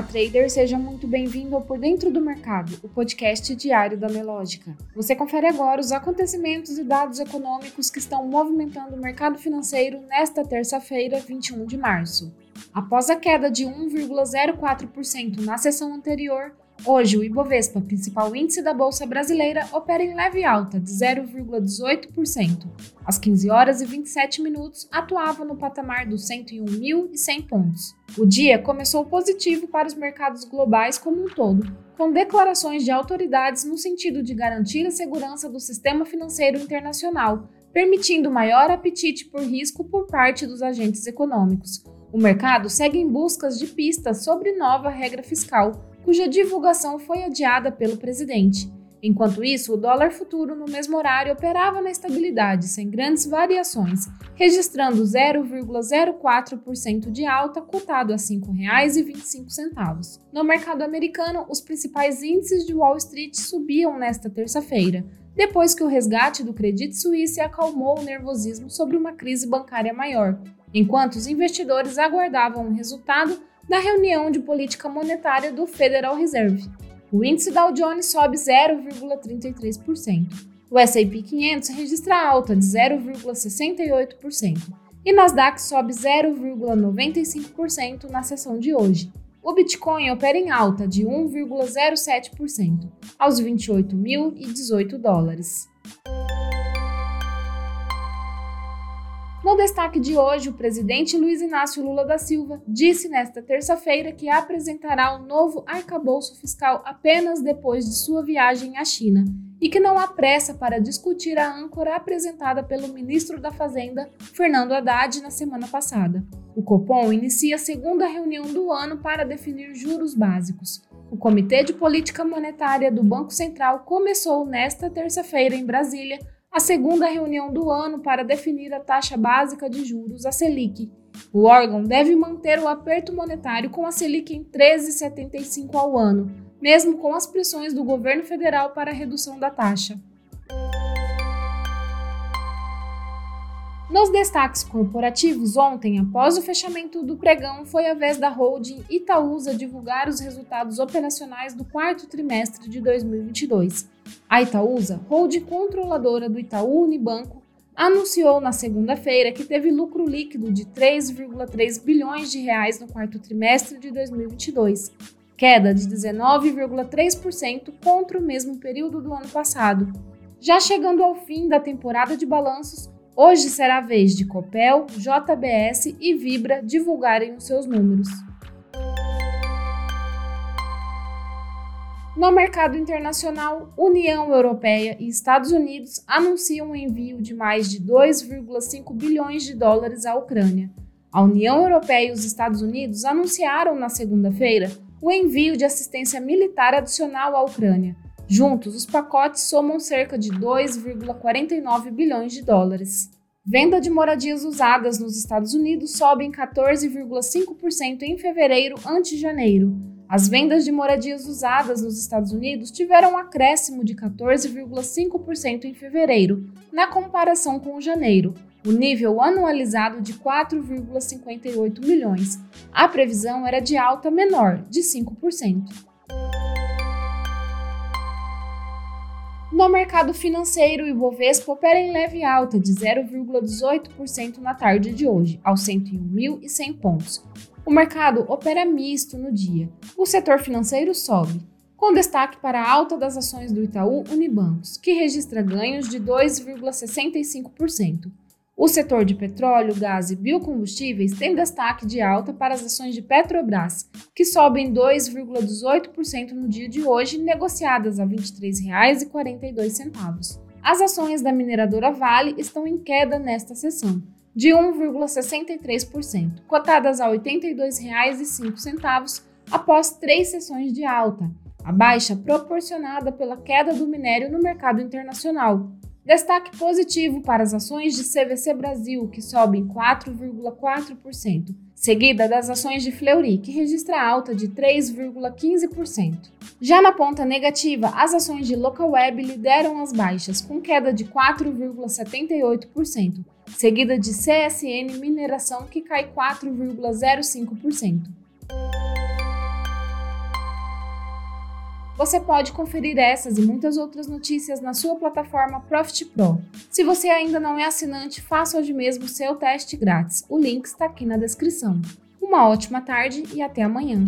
Olá, trader, seja muito bem-vindo ao Por Dentro do Mercado, o podcast diário da Melódica. Você confere agora os acontecimentos e dados econômicos que estão movimentando o mercado financeiro nesta terça-feira, 21 de março. Após a queda de 1,04% na sessão anterior, Hoje, o Ibovespa, principal índice da Bolsa Brasileira, opera em leve alta de 0,18%. Às 15 horas e 27 minutos, atuava no patamar dos 101.100 pontos. O dia começou positivo para os mercados globais como um todo, com declarações de autoridades no sentido de garantir a segurança do sistema financeiro internacional, permitindo maior apetite por risco por parte dos agentes econômicos. O mercado segue em busca de pistas sobre nova regra fiscal cuja divulgação foi adiada pelo presidente. Enquanto isso, o dólar futuro no mesmo horário operava na estabilidade, sem grandes variações, registrando 0,04% de alta, cotado a R$ 5,25. No mercado americano, os principais índices de Wall Street subiam nesta terça-feira, depois que o resgate do Credit Suisse acalmou o nervosismo sobre uma crise bancária maior, enquanto os investidores aguardavam o resultado na reunião de política monetária do Federal Reserve. O índice Dow Jones sobe 0,33%. O S&P 500 registra alta de 0,68% e Nasdaq sobe 0,95% na sessão de hoje. O Bitcoin opera em alta de 1,07% aos 28.018 dólares. Destaque de hoje, o presidente Luiz Inácio Lula da Silva disse nesta terça-feira que apresentará um novo arcabouço fiscal apenas depois de sua viagem à China e que não há pressa para discutir a âncora apresentada pelo ministro da Fazenda, Fernando Haddad, na semana passada. O Copom inicia a segunda reunião do ano para definir juros básicos. O Comitê de Política Monetária do Banco Central começou nesta terça-feira em Brasília a segunda reunião do ano para definir a taxa básica de juros, a Selic. O órgão deve manter o aperto monetário com a Selic em 13,75 ao ano, mesmo com as pressões do governo federal para a redução da taxa. Nos destaques corporativos, ontem, após o fechamento do pregão, foi a vez da holding Itaúsa divulgar os resultados operacionais do quarto trimestre de 2022. A Itaúsa, holding controladora do Itaú Unibanco, anunciou na segunda-feira que teve lucro líquido de 3,3 bilhões de reais no quarto trimestre de 2022, queda de 19,3% contra o mesmo período do ano passado. Já chegando ao fim da temporada de balanços, Hoje será a vez de Copel, JBS e Vibra divulgarem os seus números. No mercado internacional, União Europeia e Estados Unidos anunciam o envio de mais de 2,5 bilhões de dólares à Ucrânia. A União Europeia e os Estados Unidos anunciaram na segunda-feira o envio de assistência militar adicional à Ucrânia, Juntos, os pacotes somam cerca de 2,49 bilhões de dólares. Venda de moradias usadas nos Estados Unidos sobe em 14,5% em fevereiro ante janeiro. As vendas de moradias usadas nos Estados Unidos tiveram um acréscimo de 14,5% em fevereiro, na comparação com janeiro, o nível anualizado de 4,58 milhões. A previsão era de alta menor, de 5%. No mercado financeiro, o Ibovespa opera em leve alta de 0,18% na tarde de hoje, aos 101.100 pontos. O mercado opera misto no dia. O setor financeiro sobe, com destaque para a alta das ações do Itaú Unibancos, que registra ganhos de 2,65%. O setor de petróleo, gás e biocombustíveis tem destaque de alta para as ações de Petrobras, que sobem 2,18% no dia de hoje, negociadas a R$ 23,42. As ações da mineradora Vale estão em queda nesta sessão, de 1,63%, cotadas a R$ 82,05 após três sessões de alta, a baixa proporcionada pela queda do minério no mercado internacional, Destaque positivo para as ações de CVC Brasil, que sobem 4,4%, seguida das ações de Fleury, que registra alta de 3,15%. Já na ponta negativa, as ações de Localweb lideram as baixas, com queda de 4,78%, seguida de CSN Mineração, que cai 4,05%. Você pode conferir essas e muitas outras notícias na sua plataforma Profit Pro. Se você ainda não é assinante, faça hoje mesmo seu teste grátis. O link está aqui na descrição. Uma ótima tarde e até amanhã.